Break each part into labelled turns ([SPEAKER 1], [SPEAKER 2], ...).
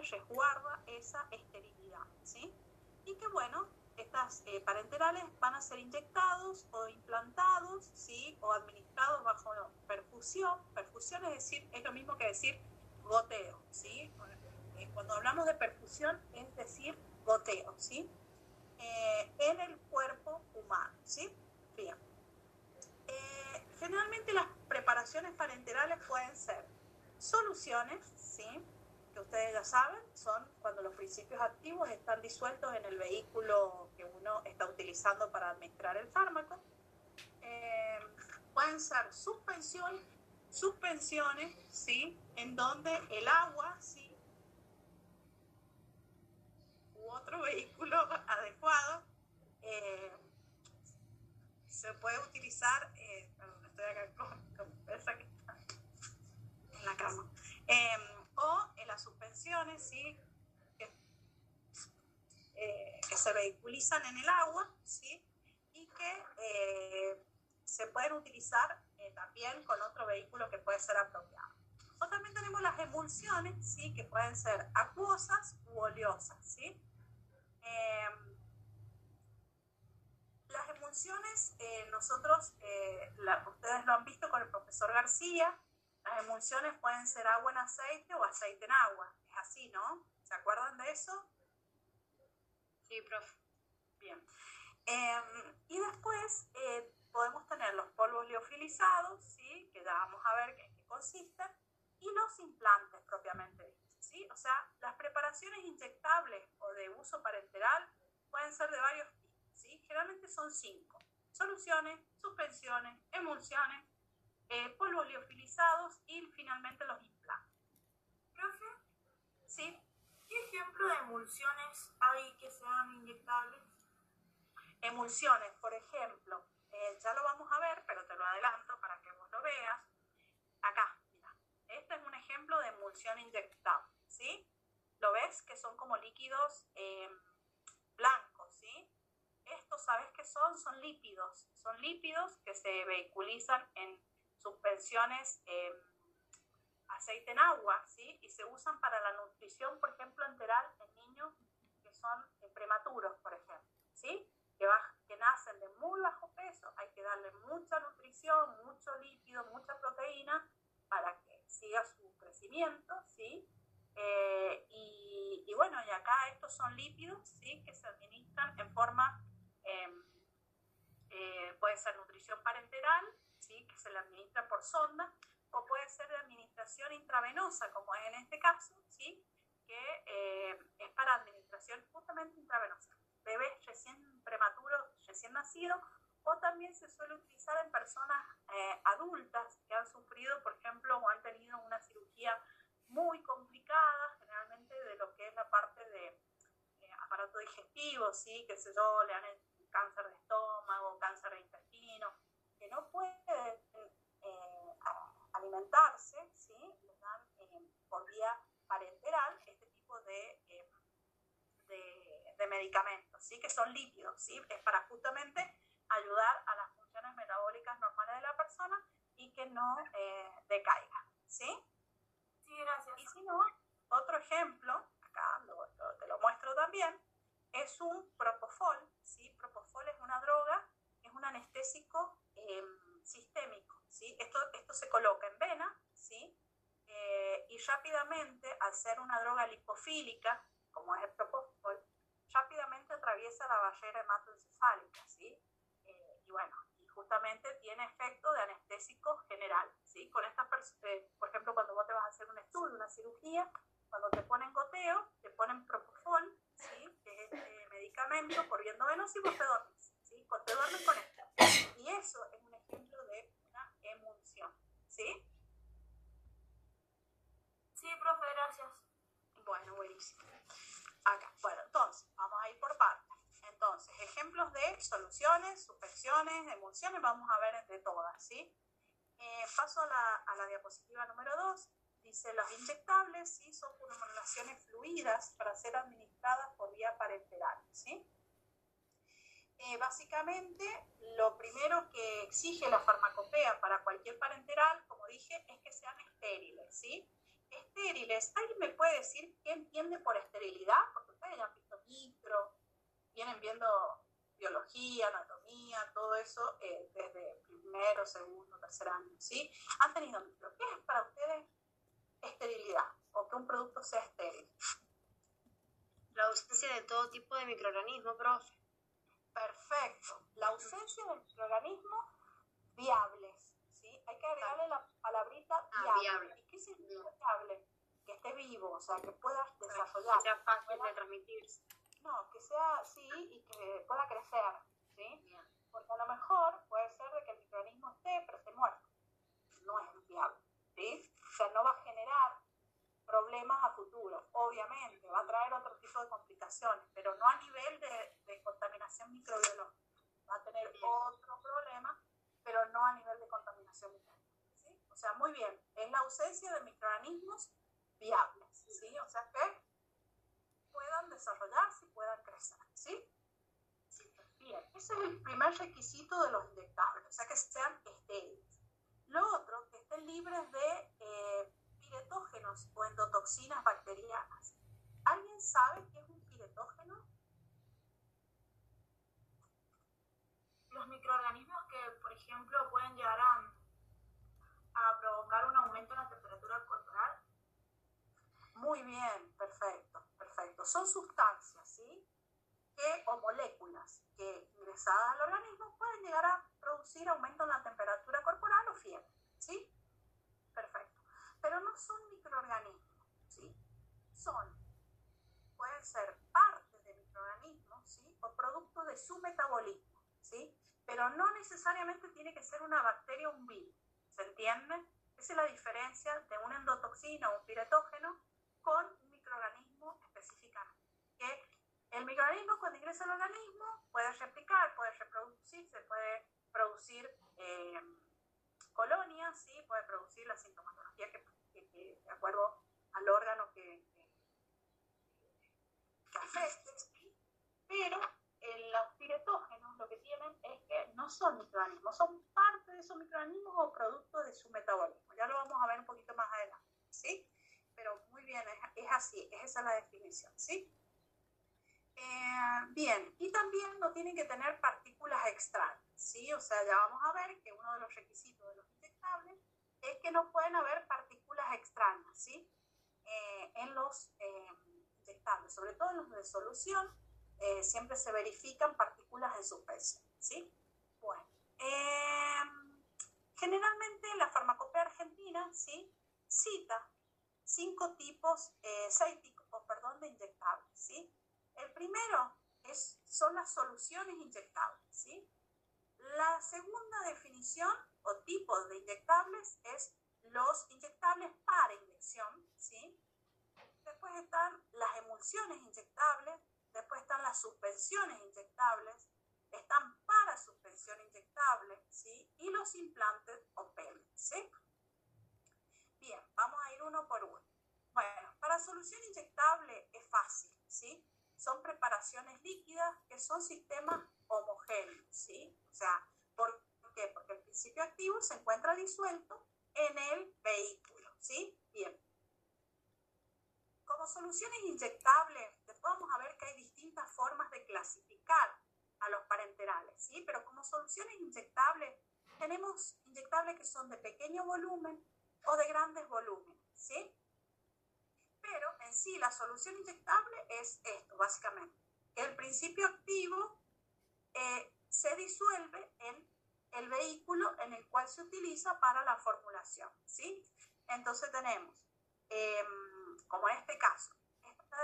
[SPEAKER 1] resguarda esa esterilidad, ¿sí? Y que bueno, estas eh, parenterales van a ser inyectados o implantados, ¿sí? O administrados bajo perfusión. Perfusión es decir, es lo mismo que decir goteo, ¿sí? Eh, cuando hablamos de perfusión es decir goteo, ¿sí? Eh, en el cuerpo humano, ¿sí? Bien. generalmente las preparaciones parenterales pueden ser soluciones, ¿sí? Que ustedes ya saben, son cuando los principios activos están disueltos en el vehículo que uno está utilizando para administrar el fármaco. Eh, pueden ser suspensiones, suspensiones, ¿sí? En donde el agua, ¿sí? U otro vehículo adecuado eh, se puede utilizar, eh, perdón, estoy acá con, con esa que está en la cama. Eh, o las suspensiones, ¿sí? que, eh, se vehiculizan en el agua ¿sí? y que eh, se pueden utilizar eh, también con otro vehículo que puede ser apropiado. También tenemos las emulsiones, ¿sí? que pueden ser acuosas u oleosas. ¿sí? Em, las emulsiones, nosotros, ustedes lo han visto con el profesor García, las emulsiones pueden ser agua en aceite o aceite en agua. Es así, ¿no? ¿Se acuerdan de eso?
[SPEAKER 2] Sí, profe.
[SPEAKER 1] Bien. Em, y después eh, podemos tener los polvos liofilizados, ¿sí? Que ya vamos a ver en qué consisten, y los implantes propiamente ¿sí? O sea, las preparaciones inyectables o de uso parenteral pueden ser de varios tipos, ¿sí? Generalmente son cinco. Soluciones, suspensiones, emulsiones, eh, polvos liofilizados y finalmente los implantes.
[SPEAKER 2] Profe,
[SPEAKER 1] ¿Sí?
[SPEAKER 2] ¿qué ejemplo de emulsiones hay que sean inyectables?
[SPEAKER 1] Emulsiones, por ejemplo, eh, ya lo vamos a ver, pero te lo adelanto para que vos lo veas. Acá, mira, este es un ejemplo de emulsión inyectable, ¿sí? ¿Lo ves? Que son como líquidos em, blancos, ¿sí? Estos, ¿sabes qué son? Son lípidos. Son lípidos que se vehiculizan en suspensiones, eh, aceite en agua, ¿sí? Y se usan para la nutrición, por ejemplo, enteral en niños que son eh, prematuros, por ejemplo, ¿sí? Que, que nacen de muy bajo peso, hay que darle mucha nutrición, mucho líquido, mucha proteína para que siga su crecimiento, ¿sí? Eh, y, bueno, y acá estos son lípidos, ¿sí? Que se administran en forma, em, puede ser nutrición parenteral, que se le administra por sonda, o puede ser de administración intravenosa, como es en este caso, ¿sí? que eh, es para administración justamente intravenosa. Bebés recién prematuros, recién nacidos, o también se suele utilizar en personas eh, adultas que han sufrido, por ejemplo, o han tenido una cirugía muy complicada, generalmente de lo que es la parte de eh, aparato digestivo, ¿sí? que sé yo, le han cáncer de estómago, cáncer de intestino, no pueden eh, alimentarse, ¿sí? les dan eh, por vía parenteral este tipo de, eh, de, de, medicamentos, ¿sí? que son lípidos, ¿sí? es para justamente ayudar a las funciones metabólicas normales de la persona y que no decaiga. ¿sí?
[SPEAKER 2] Sí, gracias.
[SPEAKER 1] Y si no, otro ejemplo, acá lo, lo, te lo muestro también, es un propofol. ¿sí? Propofol es una droga, es un anestésico Em, sistémico. ¿sí? Esto, esto se coloca en vena ¿sí? Eh, y rápidamente, al ser una droga lipofílica, como es el propofol, rápidamente atraviesa la barrera hematoencefálica. ¿sí? Eh, y bueno, y justamente tiene efecto de anestésico general. ¿sí? Con estas eh, por ejemplo, cuando vos te vas a hacer un estudio, una cirugía, cuando te ponen goteo, te ponen propofol, ¿sí? que es este medicamento por viendo y vos te dormís. ¿sí? Te duermes con esto. Y eso es un ejemplo de una emulsión. ¿Sí?
[SPEAKER 2] Sí, profe, gracias.
[SPEAKER 1] Bueno, buenísimo. Acá, bueno, entonces, vamos a ir por partes. Entonces, ejemplos de soluciones, suspensiones, emulsiones, vamos a ver de todas, ¿sí? Eh, paso a la, diapositiva número 2. Dice, los inyectables, ¿sí? Son formulaciones fluidas para ser administradas por vía parenteral, ¿sí? Eh, básicamente, lo primero que exige la farmacopea para cualquier parenteral, como dije, es que sean estériles, ¿sí? estériles. ¿Alguien me puede decir qué entiende por esterilidad? Porque ustedes ya han visto micro, vienen viendo biología, anatomía, todo eso eh, desde primero, segundo, tercer año, ¿sí? Han tenido micro. ¿Qué es para ustedes esterilidad o que un producto sea estéril?
[SPEAKER 3] La ausencia de todo tipo de microorganismo, profe.
[SPEAKER 1] Perfecto. La ausencia de microorganismos viables, ¿sí? Hay que agregarle la palabrita
[SPEAKER 3] Ah,
[SPEAKER 1] viable. ¿Y qué significa viable? Que esté vivo, o sea, que pueda
[SPEAKER 3] Que
[SPEAKER 1] desarrollar.
[SPEAKER 3] sea fácil de transmitirse.
[SPEAKER 1] No, que sea, sí, y que pueda crecer, ¿sí?
[SPEAKER 3] Bien.
[SPEAKER 1] Porque a lo mejor puede ser de que el microorganismo esté, pero esté muerto. No es viable, ¿sí? O sea, no va a generar problemas a futuro. Obviamente, va a traer otro tipo de complicaciones, pero no a nivel de, de contaminación microbiológica. Va a tener
[SPEAKER 3] Bien.
[SPEAKER 1] otro problema, pero no a nivel de contaminación microbiológica, ¿sí? O sea, muy bien. Es la ausencia de microorganismos viables, ¿sí? O sea, que puedan desarrollarse y puedan crecer, ¿sí? Bien, ese es el primer requisito de los inyectables, o sea que sean estériles. Lo otro, que estén libres de eh, piretógenos o endotoxinas bacterianas. ¿Alguien sabe qué es un piretógeno?
[SPEAKER 2] Los microorganismos que, por ejemplo, pueden llegar a, a provocar un aumento en la temperatura corporal.
[SPEAKER 1] Muy bien, perfecto, perfecto. Son sustancias, ¿sí? Que, o moléculas que ingresadas al organismo pueden llegar a producir aumento en la temperatura corporal o fiebre, ¿sí? Pero no son microorganismos, ¿sí? Son, pueden ser parte de microorganismos, ¿sí? O producto de su metabolismo, ¿sí? Pero no necesariamente tiene que ser una bacteria o un virus, ¿se entiende? Esa es la diferencia de una endotoxina o un piretógeno con un microorganismo específicamente. Que el microorganismo cuando ingresa al organismo puede replicar, puede reproducirse, puede producir eh, colonias, ¿sí? puede producir la sintomatología que, que- que de acuerdo al órgano que, que, afecte, pero los piretógenos lo que tienen es que no son microorganismos, son parte de esos microorganismos o producto de su metabolismo. Ya lo vamos a ver un poquito más adelante, ¿sí? Pero muy bien, es, es así, es esa la definición, ¿sí? Eh, bien, y también no tienen que tener partículas extrañas, ¿sí? O sea, ya vamos a ver que uno de los requisitos de los es que no pueden haber partículas extrañas, ¿sí? Eh, en los eh, inyectables, sobre todo en los de solución, eh, siempre se verifican partículas en suspensión, ¿sí? Bueno, eh, generalmente la farmacopea argentina, ¿sí? Cita cinco tipos, eh, seis tipos, perdón, de inyectables, ¿sí? El primero es, son las soluciones inyectables, ¿sí? La segunda definición o tipo de inyectables es los inyectables para inyección, ¿sí? Después están las emulsiones inyectables, después están las suspensiones inyectables, están para suspensión inyectable, ¿sí? Y los implantes o pellets, ¿sí? Bien, vamos a ir uno por uno. Bueno, para solución inyectable es fácil, ¿sí? Son preparaciones líquidas que son sistemas homogéneos, ¿sí? O sea, ¿por qué? Porque el principio activo se encuentra disuelto en el vehículo, ¿sí? Bien. Como soluciones inyectables, después vamos a ver que hay distintas formas de clasificar a los parenterales, ¿sí? Pero como soluciones inyectables, tenemos inyectables que son de pequeño volumen o de grandes volúmenes, ¿sí? Pero en sí la solución inyectable es esto, básicamente, el principio activo eh, se disuelve en el vehículo en el cual se utiliza para la formulación, ¿sí? Entonces tenemos, eh, como en este caso, esta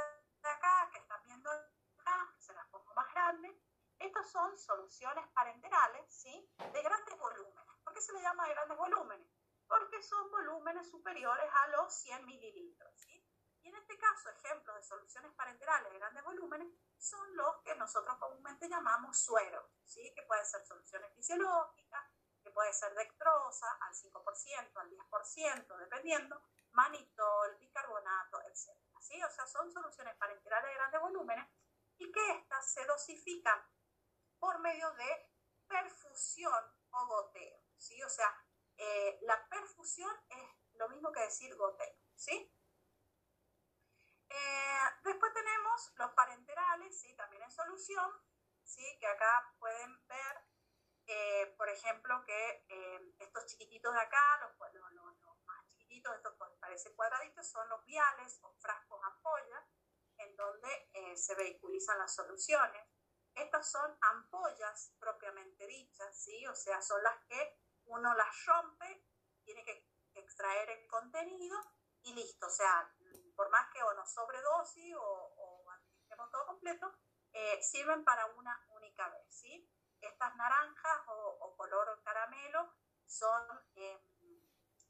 [SPEAKER 1] de acá, que están viendo acá, se las pongo más grande, estas son soluciones parenterales, ¿sí? De grandes volúmenes. ¿Por qué se le llama de grandes volúmenes? Porque son volúmenes superiores a los 100 mililitros, ¿sí? Y en este caso, ejemplos de soluciones parenterales de grandes volúmenes son los que nosotros comúnmente llamamos sueros, ¿sí? Que pueden ser soluciones fisiológicas, que puede ser dextrosa al 5%, al 10%, dependiendo, manitol, bicarbonato, etc. ¿sí? O sea, son soluciones parenterales de grandes volúmenes y que estas se dosifican por medio de perfusión o goteo, ¿sí? O sea, eh, la perfusión es lo mismo que decir goteo, ¿sí? Eh, después tenemos los parenterales, ¿sí? también en solución, ¿sí? que acá pueden ver, eh, por ejemplo, que eh, estos chiquititos de acá, los, los, los, los más chiquititos, estos que parecen cuadraditos, son los viales o frascos ampolla, en donde eh, se vehiculizan las soluciones. Estas son ampollas propiamente dichas, ¿sí? o sea, son las que uno las rompe, tiene que extraer el contenido y listo, o sea, por más que o no sobredosis o, o administremos todo completo, eh, sirven para una única vez, ¿sí? Estas naranjas o, o color caramelo son eh,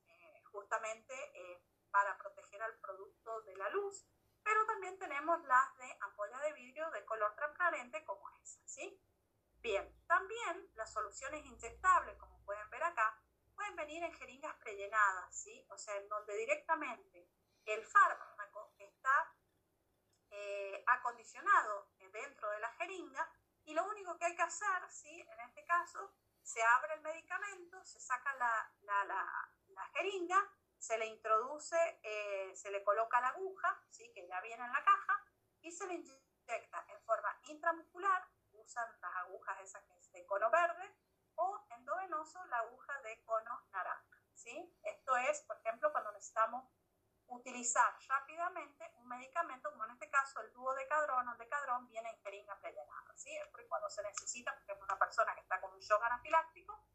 [SPEAKER 1] eh, justamente eh, para proteger al producto de la luz, pero también tenemos las de ampolla de vidrio de color transparente como esa, ¿sí? Bien, también las soluciones inyectables, como pueden ver acá, pueden venir en jeringas prellenadas, ¿sí? O sea, en donde directamente el fármaco está eh, acondicionado dentro de la jeringa y lo único que hay que hacer, ¿sí? En este caso, se abre el medicamento, se saca la, la, la, la jeringa, se le introduce, eh, se le coloca la aguja, ¿sí? que ya viene en la caja, y se le inyecta en forma intramuscular, usan las agujas esas que es de cono verde, o endovenoso la aguja de cono naranja. ¿sí? Esto es, por ejemplo, cuando necesitamos utilizar rápidamente un medicamento, como en este caso el dúo de cadrón o el decadrón viene en jeringa prellenada. ¿sí? Es porque cuando se necesita, por ejemplo, una persona que está con un shock anafiláctico,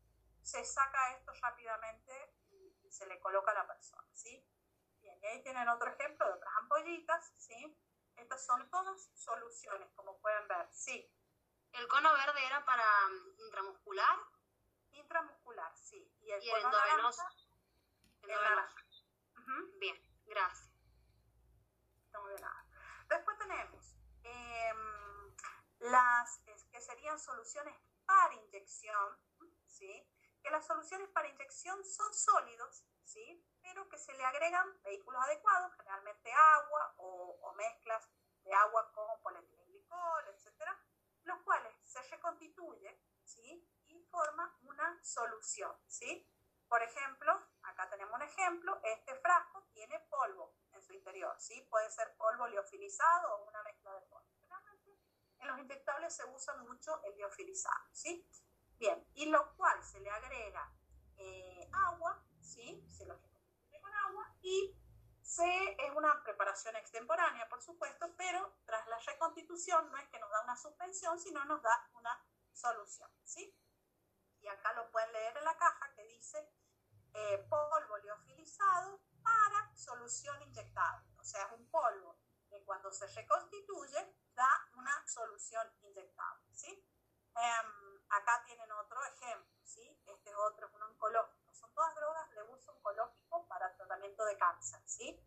[SPEAKER 1] se saca esto rápidamente y, se le coloca a la persona. ¿sí? Bien, y ahí tienen otro ejemplo de otras ampollitas. ¿sí? Estas son todas soluciones, como pueden ver. Sí.
[SPEAKER 3] ¿El cono verde era para um, intramuscular?
[SPEAKER 1] Intramuscular, sí.
[SPEAKER 3] Y el, ¿Y el endovenoso.
[SPEAKER 1] El naranja. Uh
[SPEAKER 3] -huh. Bien, gracias.
[SPEAKER 1] No. Después tenemos eh, las que serían soluciones para inyección, ¿sí? Que las soluciones para inyección son sólidos, ¿sí? Pero que se le agregan vehículos adecuados, generalmente agua o, mezclas de agua con polietilenglicol, etcétera, los cuales se reconstituye, ¿sí? Y forma una solución, ¿sí? Por ejemplo, acá tenemos un ejemplo, este frasco tiene polvo en su interior, ¿sí? Puede ser polvo liofilizado o una mezcla de polvo. En los inyectables se usa mucho el liofilizado, ¿sí? Bien, y lo cual se le agrega eh, agua, ¿sí? Se lo reconstituye con agua y se, es una preparación extemporánea, por supuesto, pero tras la reconstitución no es que nos da una suspensión, sino nos da una solución, ¿sí? Y acá lo pueden leer en la caja que dice eh, polvo liofilizado para solución inyectable. O sea, es un polvo que cuando se reconstituye da una solución inyectable, ¿sí? Eh, acá tienen otro ejemplo, ¿sí? Este es otro, es un oncológico. Son todas drogas de uso oncológico para tratamiento de cáncer, ¿sí?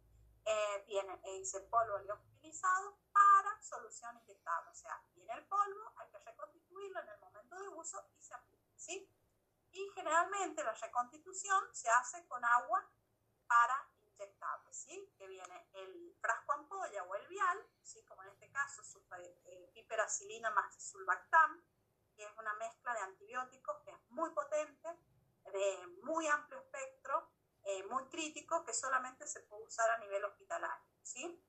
[SPEAKER 1] Eh, tiene, dice polvo liofilizado para solución inyectable. O sea, viene el polvo, hay que reconstituirlo en el momento de uso y se aplica, ¿sí? Y generalmente la reconstitución se hace con agua para inyectable, ¿sí? Que viene el frasco ampolla o el vial, ¿sí? Como en este caso, eh, piperacilina más sulbactam, que es una mezcla de antibióticos que es muy potente, de muy amplio espectro, eh, muy crítico, que solamente se puede usar a nivel hospitalario, ¿sí?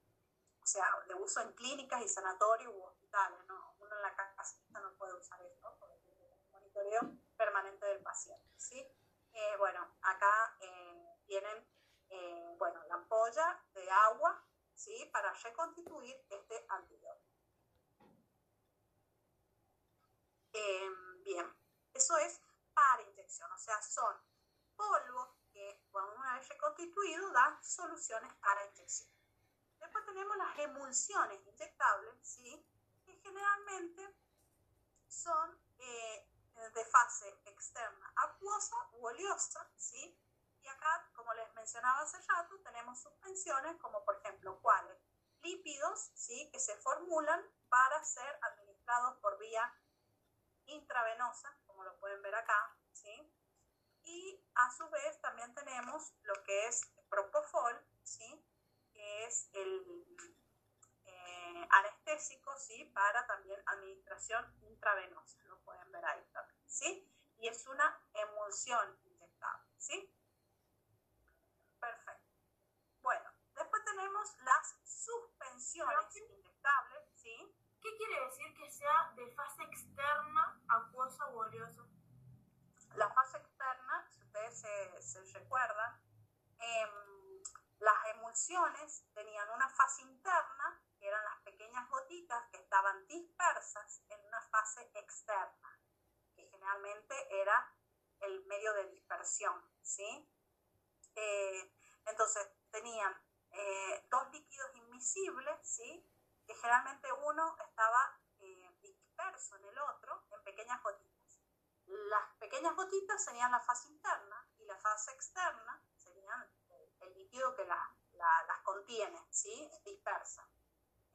[SPEAKER 1] O sea, de uso en clínicas y sanatorios u hospitales, ¿no? Uno en la casa no puede usar esto, porque tiene monitoreo permanente del paciente, ¿sí? Eh, bueno, acá eh, tienen, eh, bueno, la ampolla de agua, ¿sí? Para reconstituir este antibiótico. bien, eso es para inyección, o sea, son polvos que cuando una vez reconstituido dan soluciones para inyección. Después tenemos las emulsiones inyectables, ¿sí? Que generalmente son eh, de fase externa acuosa u oleosa, ¿sí? Y acá, como les mencionaba hace rato, tenemos suspensiones como por ejemplo, ¿cuáles? Lípidos, ¿sí? Que se formulan para ser administrados por vía intravenosa, como lo pueden ver acá, ¿sí? Y a su vez también tenemos lo que es propofol, ¿sí? Que es el eh, anestésico, ¿sí? Para también administración intravenosa, pueden ver ahí también, ¿sí? Y es una emulsión inyectable, ¿sí? Perfecto. Bueno, después tenemos las suspensiones inyectables, ¿sí?
[SPEAKER 2] ¿Qué ¿qué quiere decir que sea de fase externa, acuosa u oleosa?
[SPEAKER 1] La fase externa, si ustedes se, se recuerdan, em, las emulsiones tenían una fase interna, eran las pequeñas gotitas que estaban dispersas en una fase externa, que generalmente era el medio de dispersión, ¿sí? Eh, entonces tenían eh, dos líquidos invisibles, ¿sí? Que generalmente uno estaba eh, disperso en el otro en pequeñas gotitas. Las pequeñas gotitas serían la fase interna y la fase externa serían el líquido que las contiene, ¿sí? Dispersa.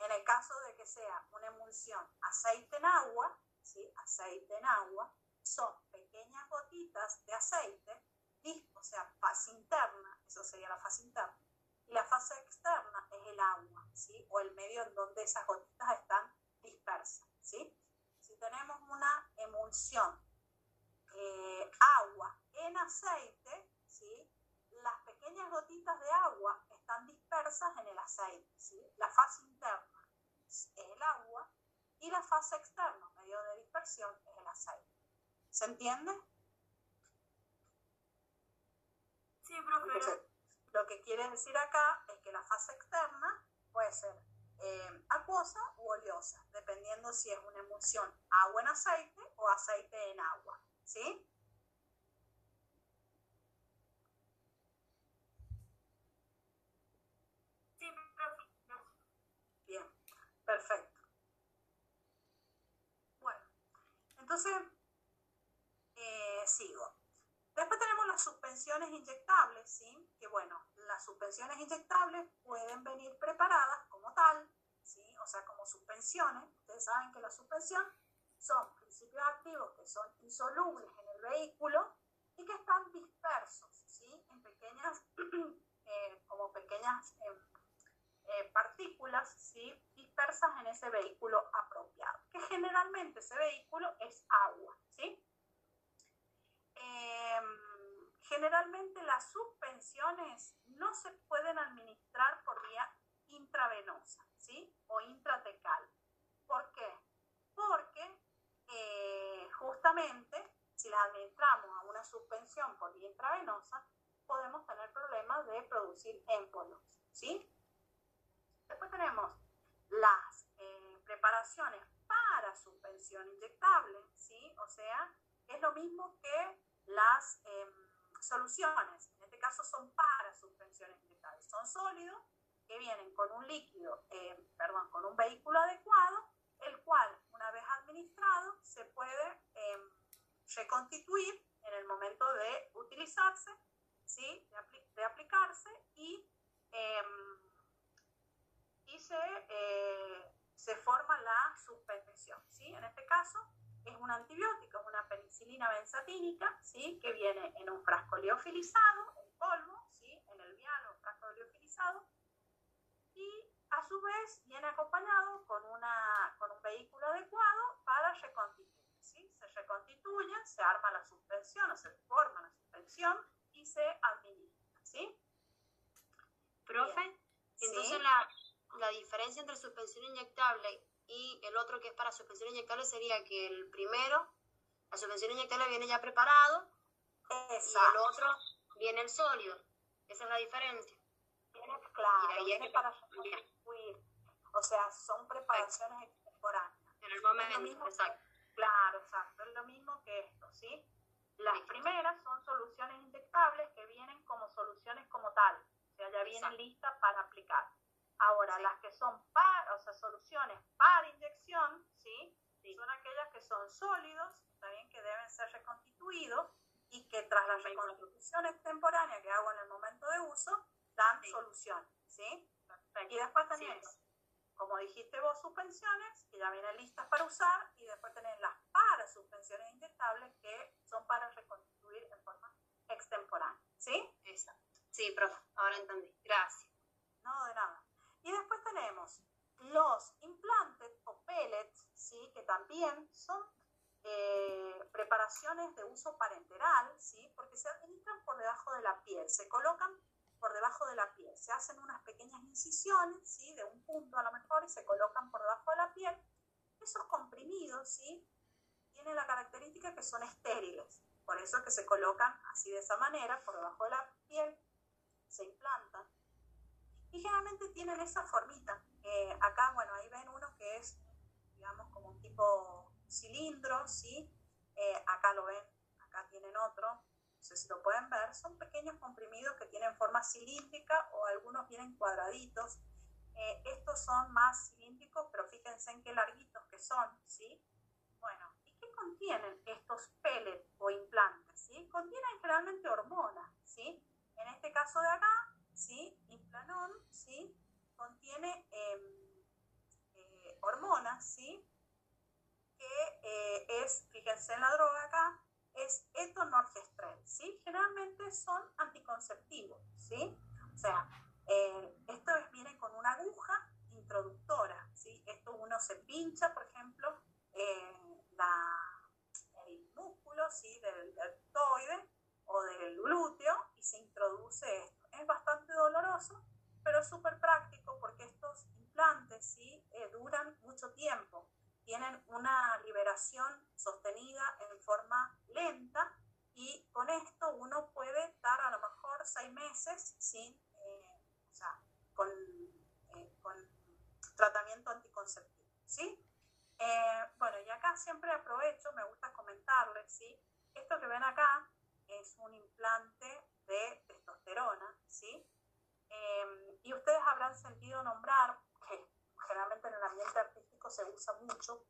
[SPEAKER 1] En el caso de que sea una emulsión aceite en agua, ¿sí? Aceite en agua, son pequeñas gotitas de aceite, o sea, fase interna, eso sería la fase interna, y la fase externa es el agua, ¿sí? O el medio en donde esas gotitas están dispersas, ¿sí? Si tenemos una emulsión eh, agua en aceite, ¿sí? Las pequeñas gotitas de agua están dispersas en el aceite, ¿sí? La fase interna es el agua y la fase externa, medio de dispersión, es el aceite. ¿Se entiende?
[SPEAKER 2] Sí, profe.
[SPEAKER 1] lo que quiere decir acá es que la fase externa puede ser eh, acuosa u oleosa, dependiendo si es una emulsión agua en aceite o aceite en agua. ¿Sí?
[SPEAKER 2] Sí, profe.
[SPEAKER 1] Bien, perfecto. Bueno, entonces eh, sigo. Después tenemos las suspensiones inyectables, ¿sí? Que bueno, las suspensiones inyectables pueden venir preparadas como tal, ¿sí? O sea, como suspensiones. Ustedes saben que la suspensión son principios activos que son insolubles en el vehículo y que están dispersos, ¿sí? En pequeñas, eh, como pequeñas em, eh, partículas, ¿sí? Dispersas en ese vehículo apropiado, que generalmente ese vehículo es agua, ¿sí? Em, generalmente las suspensiones no se pueden administrar por vía intravenosa, ¿sí? O intratecal. ¿Por qué? Porque eh, justamente si las administramos a una suspensión por vía intravenosa, podemos tener problemas de producir émbolos, ¿sí? Después tenemos las eh, preparaciones para suspensión inyectable, ¿sí? O sea, es lo mismo que las em, soluciones, en este caso son para suspensiones inyectables, son sólidos que vienen con un líquido, em, perdón, con un vehículo adecuado, el cual una vez administrado se puede em, reconstituir en el momento de utilizarse, ¿sí? de, aplicarse y, y se, eh, se forma la suspensión. ¿sí? En este caso, es un antibiótico, es una penicilina benzatínica, ¿sí? que viene en un frasco liofilizado, en polvo, ¿sí? en el vial un frasco liofilizado, y a su vez viene acompañado con, una, con un vehículo adecuado para reconstituir. ¿sí? Se reconstituye, se arma la suspensión o se forma la suspensión y se administra. ¿sí?
[SPEAKER 3] Profe, entonces la, la diferencia entre suspensión inyectable y el otro que es para suspensión inyectable sería que el primero, la suspensión inyectable viene ya preparado y el otro viene el sólido. Esa es la diferencia.
[SPEAKER 1] Viene, claro, viene para sustituir. O sea, son preparaciones extemporáneas.
[SPEAKER 3] En el momento, exacto.
[SPEAKER 1] Claro, exacto. Es lo mismo que esto, ¿sí? Las primeras son soluciones inyectables que vienen como soluciones como tal. O sea, ya vienen listas para aplicar. Ahora, las que son para, o sea, soluciones para inyección, ¿sí? Son aquellas que son sólidos, también que deben ser reconstituidos y que tras la reconstitución extemporánea que hago en el momento de uso, dan solución, ¿sí? Y después tenemos, como dijiste vos, suspensiones, que ya vienen listas para usar, y después tenés las para suspensiones inyectables, que son para reconstituir en forma extemporánea, ¿sí?
[SPEAKER 3] Exacto. Sí, profe, ahora entendí. Gracias.
[SPEAKER 1] No, de nada. Y después tenemos los implantes o pellets, ¿sí? que también son eh, preparaciones de uso parenteral, ¿sí? porque se administran por debajo de la piel, se colocan por debajo de la piel, se hacen unas pequeñas incisiones ¿sí? de un punto a lo mejor y se colocan por debajo de la piel implantado, ¿sí? Tiene la característica que son estériles, por eso es que se colocan así de esa manera, por debajo de la piel, se implantan. Y generalmente tienen esa formita. Eh, acá, bueno, ahí ven uno que es, digamos, como un tipo cilindro, ¿sí? Eh, acá lo ven, acá tienen otro, no sé si lo pueden ver, son pequeños comprimidos que tienen forma cilíndrica o algunos vienen cuadraditos. Eh, estos son más cilíndricos, pero fíjense en qué larguitos que son, ¿sí? Bueno, ¿y qué contienen estos pellets o implantes? ¿sí? Contienen generalmente hormonas, ¿sí? En este caso de acá, ¿sí? Implanón, ¿sí? Contiene em, eh, hormonas, ¿sí? Que eh, es, fíjense en la droga acá, es etonorgestrel, ¿sí? Generalmente son anticonceptivos, ¿sí? O sea, eh, esto es, con una aguja introductora, ¿sí? Esto uno se pincha, por ejemplo, la, el músculo, ¿sí? Del deltoide o del glúteo y se introduce esto. Es bastante doloroso, pero es súper práctico porque estos implantes, ¿sí? Eh, duran mucho tiempo tienen una liberación sostenida en forma lenta y con esto uno puede estar a lo mejor seis meses sin, eh, o sea, con, eh, con, tratamiento anticonceptivo, ¿sí? Eh, bueno, y acá siempre aprovecho, me gusta comentarles, ¿sí? Esto que ven acá es un implante de testosterona, ¿sí? y ustedes habrán sentido nombrar generalmente en el ambiente artístico se usa mucho,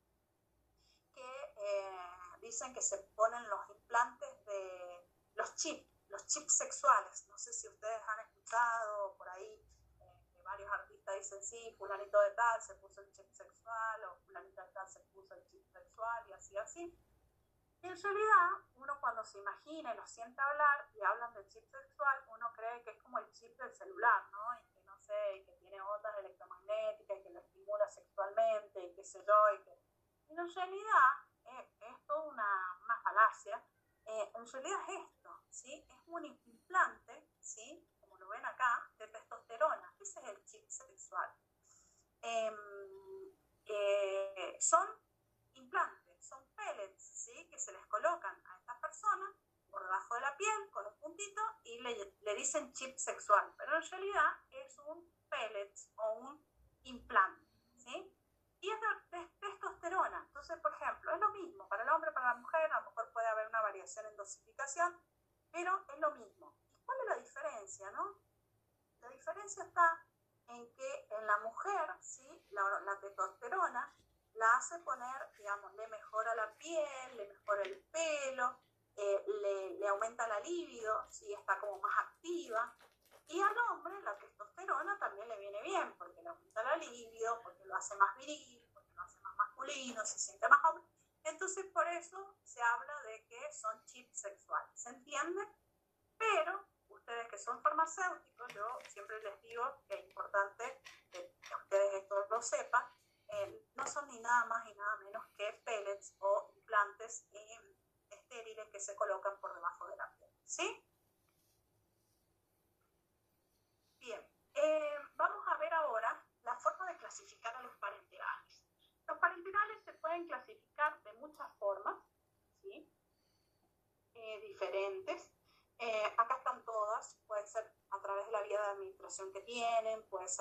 [SPEAKER 1] que eh, dicen que se ponen los implantes de los chips, los chips sexuales. No sé si ustedes han escuchado por ahí eh, que varios artistas dicen, sí, fulanito de tal se puso el chip sexual o fulanito de tal se puso el chip sexual y así, así. Y en realidad, uno cuando se imagina y lo siente hablar y hablan del chip sexual, uno cree que es como el chip del celular, ¿no? Y que tiene ondas electromagnéticas y que lo estimula sexualmente y qué sé yo, y que... en realidad es toda una, una falacia. Eh, en realidad es esto, ¿sí? Es un implante, ¿sí? Como lo ven acá, de testosterona. Ese es el chip sexual. Em, eh, son implantes, son pellets, ¿sí? Que se les colocan a estas personas por debajo de la piel con un puntito y le, le dicen chip sexual, pero en realidad Yeah.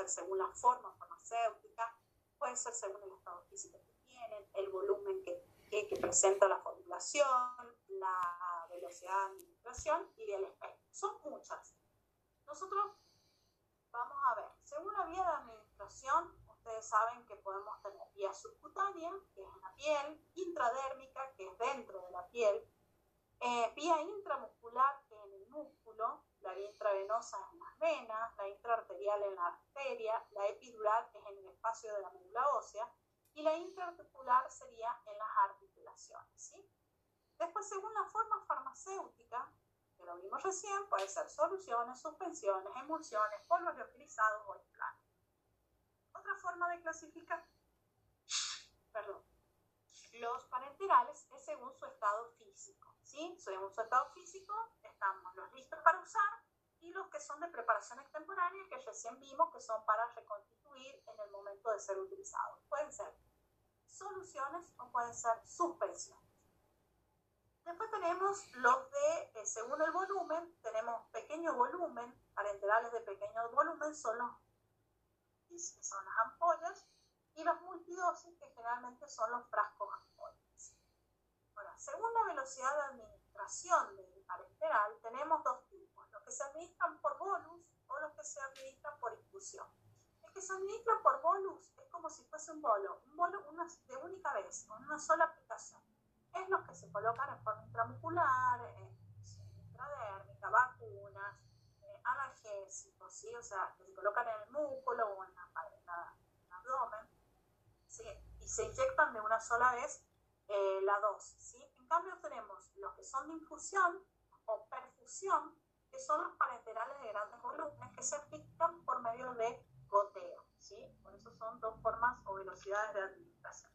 [SPEAKER 1] Según la forma farmacéutica, puede ser según el estado físico que tienen, el volumen que, que presenta la formulación, la velocidad de administración y el espectro. Son muchas. Nosotros vamos a ver, según la vía de administración, ustedes saben que podemos tener vía subcutánea, que es en la piel, intradérmica, que es dentro de la piel, eh, vía intramuscular, que es en el músculo, vía intravenosa en las venas, la intraarterial en la arteria, la epidural, es en el espacio de la médula ósea, y la intraarticular sería en las articulaciones. ¿sí? Después, según la forma farmacéutica, que lo vimos recién, puede ser soluciones, suspensiones, emulsiones, polvos liofilizados o implantes. Otra forma de clasificar perdón, los parenterales es según su estado físico. ¿sí? Según su estado físico, estamos los listos para usar y los que son de preparación extemporánea, que recién vimos que son para reconstituir en el momento de ser utilizados. Pueden ser soluciones o pueden ser suspensiones. Después tenemos los de, eh, según el volumen, tenemos pequeño volumen, parenterales de pequeño volumen son los que son las ampollas, y los multidosis, que generalmente son los frascos ampollas. Ahora, según la velocidad de administración del parenteral, tenemos dos tipos, los que se administran por bolus o los que se administran por infusión. El que se administra por bolus es como si fuese un bolo, un bolo de única vez, con una sola aplicación. Es los que se colocan en forma intramuscular, eh, intradérmica, vacunas, eh, analgésicos, ¿sí? o sea, que se colocan en el músculo o en, la, el abdomen, ¿sí? y se inyectan de una sola vez eh, la dosis. ¿sí? Cambio tenemos los que son de infusión o perfusión, que son los parenterales de grandes volúmenes que se aplican por medio de goteo. ¿sí? Por eso son dos formas o velocidades de administración.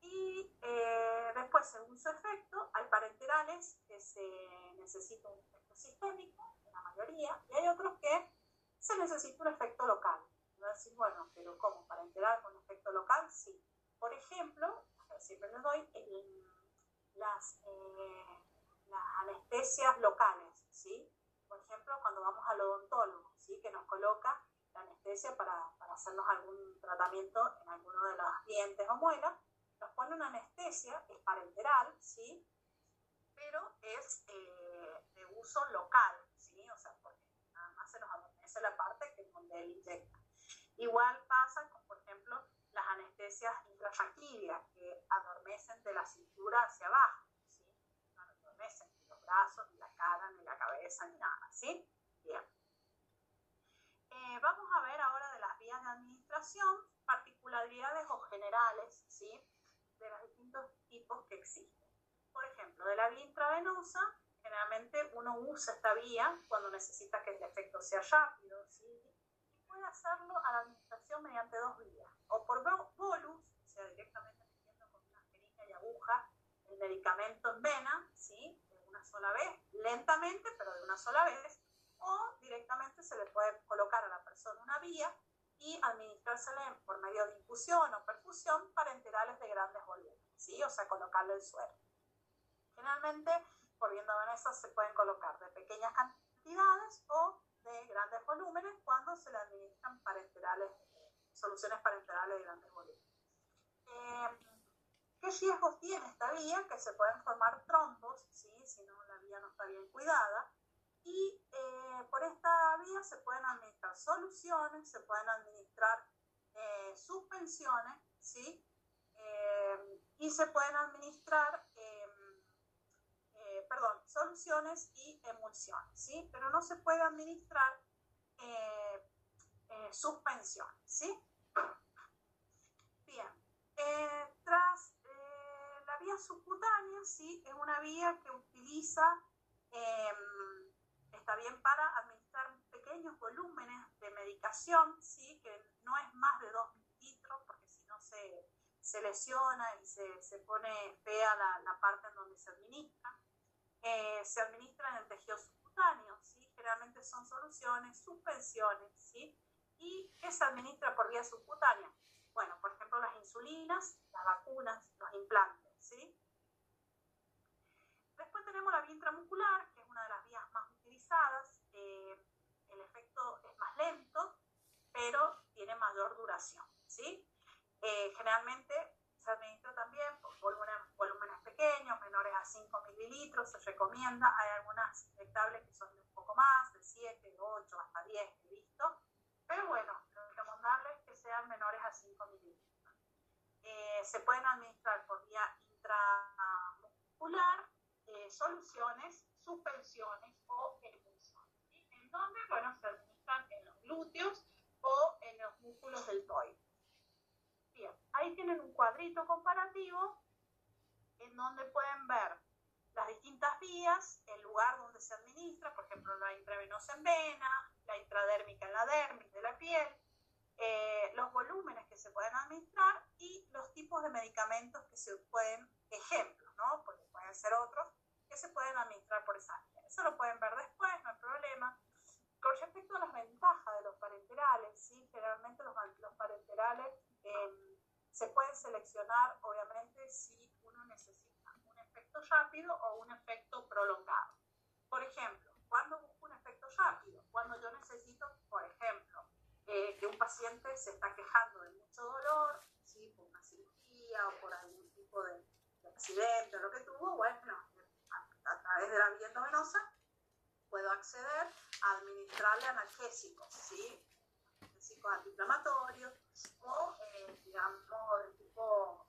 [SPEAKER 1] Y eh, después, según su efecto, hay parenterales que se necesita un efecto sistémico, en la mayoría, y hay otros que se necesita un efecto local. a decir, bueno, pero ¿cómo? ¿Parenteral con efecto local? Sí. Por ejemplo, siempre les doy las, eh, las anestesias locales, ¿sí? Por ejemplo, cuando vamos al odontólogo, ¿sí? Que nos coloca la anestesia para, para hacernos algún tratamiento en alguno de los dientes o muelas, nos pone una anestesia, es parenteral, ¿sí? Pero es eh, de uso local, ¿sí? O sea, porque nada más se nos adormece la parte que donde él inyecta. Igual pasa con, las anestesias intrafactilias que adormecen de la cintura hacia abajo, ¿sí? No adormecen ni los brazos, ni la cara, ni la cabeza, ni nada, ¿sí? Bien. Eh, vamos a ver ahora de las vías de administración, particularidades o generales, ¿sí? De los distintos tipos que existen. Por ejemplo, de la vía intravenosa, generalmente uno usa esta vía cuando necesita que el efecto sea rápido, ¿sí? Puede hacerlo a la administración mediante dos vías, o por bolus, o sea, directamente metiendo con una jeringa y aguja el medicamento en vena, ¿sí? De una sola vez, lentamente, pero de una sola vez, o directamente se le puede colocar a la persona una vía y administrársela por medio de infusión o perfusión para enterales de grandes volúmenes, ¿sí? o sea, colocarle el suero. Generalmente, por viendo Vanessa, se pueden colocar de pequeñas cantidades o de grandes volúmenes cuando se le administran parenterales, soluciones parenterales de grandes volúmenes. Eh, ¿Qué riesgos tiene esta vía? Que se pueden formar trombos, ¿sí? si no la vía no está bien cuidada, y eh, por esta vía se pueden administrar soluciones, se pueden administrar eh, suspensiones, ¿sí? Eh, y se pueden administrar, perdón, soluciones y emulsiones, ¿sí? Pero no se puede administrar suspensiones, ¿sí? Bien, tras la vía subcutánea, ¿sí? Es una vía que utiliza em, está bien para administrar pequeños volúmenes de medicación, ¿sí? que no es más de 2 litros, porque si no se, se, lesiona y se, se pone fea la, la, parte en donde se administra. Eh, se administra en el tejido subcutáneo, ¿sí? generalmente son soluciones, suspensiones, ¿sí? ¿Y qué se administra por vía subcutánea? Bueno, por ejemplo, las insulinas, las vacunas, los implantes, ¿sí? Después tenemos la vía intramuscular, que es una de las vías más eh, el efecto es más lento, pero tiene mayor duración. ¿sí? Eh, generalmente se administra también por volúmenes, pequeños, menores a 5 mililitros, se recomienda. Hay algunas inyectables que son de un poco más, de 7, 8, hasta 10, he visto. Pero bueno, lo recomendable es que sean menores a 5 mililitros. Eh, se pueden administrar por vía intramuscular soluciones, suspensiones o en donde, bueno, se administran en los glúteos o en los músculos del toile. Bien, ahí tienen un cuadrito comparativo donde pueden ver las distintas vías, el lugar donde se administra, por ejemplo, la intravenosa en vena, la intradérmica en la dermis de la piel, eh, los volúmenes que se pueden administrar y los tipos de medicamentos que se pueden, ejemplos, ¿no? Porque pueden ser otros, que se pueden administrar por esa vía. Eso lo pueden ver después, no hay problema. Con respecto a las ventajas de los parenterales, ¿sí? generalmente los, los parenterales em, se pueden seleccionar obviamente, si efecto rápido o un efecto prolongado. Por ejemplo, cuando busco un efecto rápido? Cuando yo necesito, por ejemplo, eh, que un paciente se está quejando de mucho dolor, ¿sí? por una cirugía o por algún tipo de, accidente o lo que tuvo, bueno, a, a través de la vía endovenosa puedo acceder a administrarle analgésicos, ¿sí? analgésicos antiinflamatorios o, eh, digamos, de tipo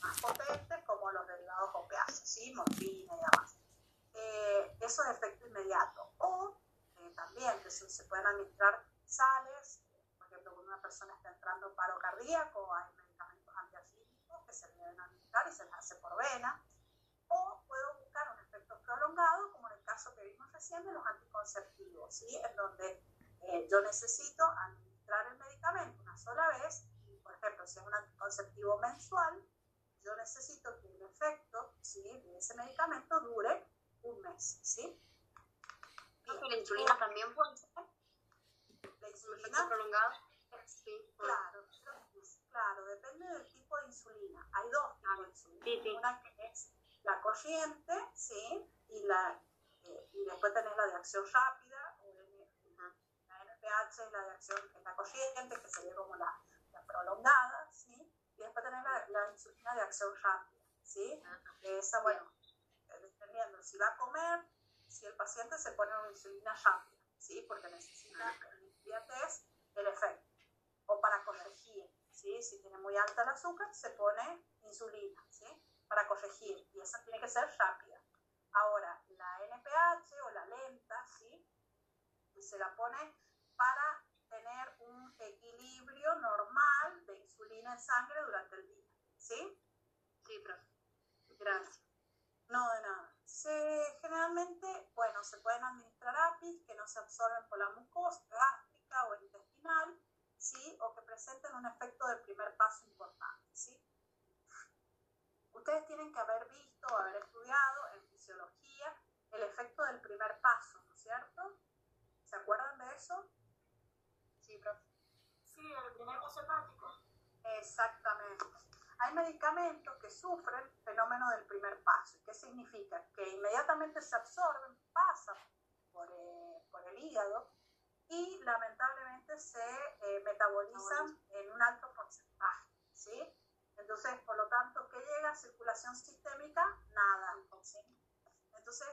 [SPEAKER 1] más potentes como los derivados opiáceos, ¿sí? morfina y demás. Eh, eso es efecto inmediato. O también que se, pueden administrar sales, por ejemplo, cuando una persona está entrando en paro cardíaco, hay medicamentos antiafílicos que se deben administrar y se les hace por vena. O puedo buscar un efecto prolongado, como en el caso que vimos recién de los anticonceptivos, ¿sí? en donde eh, yo necesito administrar el medicamento una sola vez, por ejemplo, si es un anticonceptivo mensual, yo necesito que el efecto ¿sí? de ese medicamento dure un mes. ¿sí?
[SPEAKER 3] ¿La insulina también puede ser?
[SPEAKER 1] ¿La insulina?
[SPEAKER 3] prolongado?
[SPEAKER 1] Sí. Claro, claro, depende del tipo de insulina. Hay dos tipos de insulina. Una que es la corriente, ¿sí? Y, la, eh, y después tenés la de acción rápida pH es la de acción, en la corriente, que sería como la, la prolongada, ¿sí? Y después tener la, la, insulina de acción rápida, ¿sí? Esa, bueno, dependiendo si va a comer, si el paciente se pone una insulina rápida, ¿sí? Porque necesita es el efecto. O para corregir, ¿sí? Si tiene muy alta el azúcar, se pone insulina, ¿sí? Para corregir. Y esa tiene que ser rápida. Ahora, la NPH o la lenta, ¿sí? Se la pone para equilibrio normal de insulina en sangre durante el día. ¿Sí?
[SPEAKER 3] Sí, profe.
[SPEAKER 1] Gracias. No, de nada. Se, generalmente, bueno, se pueden administrar APIs que no se absorben por la mucosa gástrica o intestinal, ¿sí? O que presenten un efecto del primer paso importante, ¿sí? Ustedes tienen que haber visto, haber estudiado en fisiología el efecto del primer paso, ¿no es cierto? ¿Se acuerdan de eso?
[SPEAKER 2] Sí, el paso hepático.
[SPEAKER 1] Exactamente. Hay medicamentos que sufren fenómeno del primer paso. ¿Qué significa? Que inmediatamente se absorben, pasan por, eh, por el hígado y lamentablemente se eh, metabolizan en un alto porcentaje. ¿sí? Entonces, por lo tanto, ¿qué llega a circulación sistémica? Nada. ¿sí? Entonces,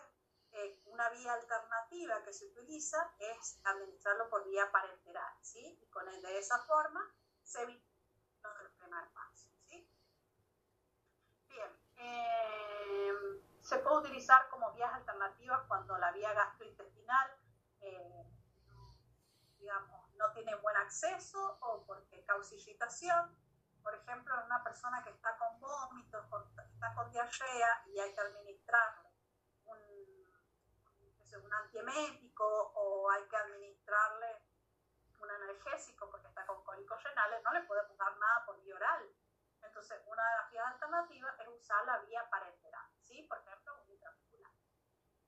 [SPEAKER 1] eh, una vía alternativa que se utiliza es administrarlo por vía parenteral, ¿sí? Y con el, de esa forma se evita el primer paso, ¿sí? Bien, eh, se puede utilizar como vías alternativas cuando la vía gastrointestinal, eh, digamos, no tiene buen acceso o porque causa irritación. Por ejemplo, en una persona que está con vómitos, está con diarrea y hay que administrarlo un antiemético o hay que administrarle un analgésico porque está con cólicos renales, no le podemos dar nada por vía oral. Entonces, una de las vías alternativas es usar la vía parenteral, ¿sí? Por ejemplo, un intramuscular.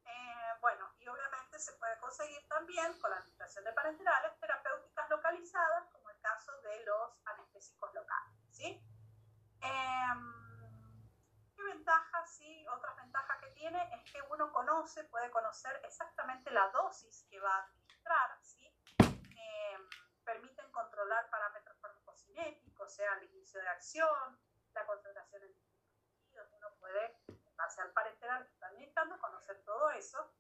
[SPEAKER 1] Eh, bueno, y obviamente se puede conseguir también con la administración de parenterales terapéuticas localizadas, como el caso de los anestésicos locales, ¿sí? Eh, ¿Qué ventajas, sí? Otras ventajas que tiene es que uno conoce, puede conocer exactamente la dosis que va a administrar, ¿sí? Em, permiten controlar parámetros farmacocinéticos, o sea, el inicio de acción, la concentración en distintos uno puede, en base al parenteral que está administrando, conocer todo eso.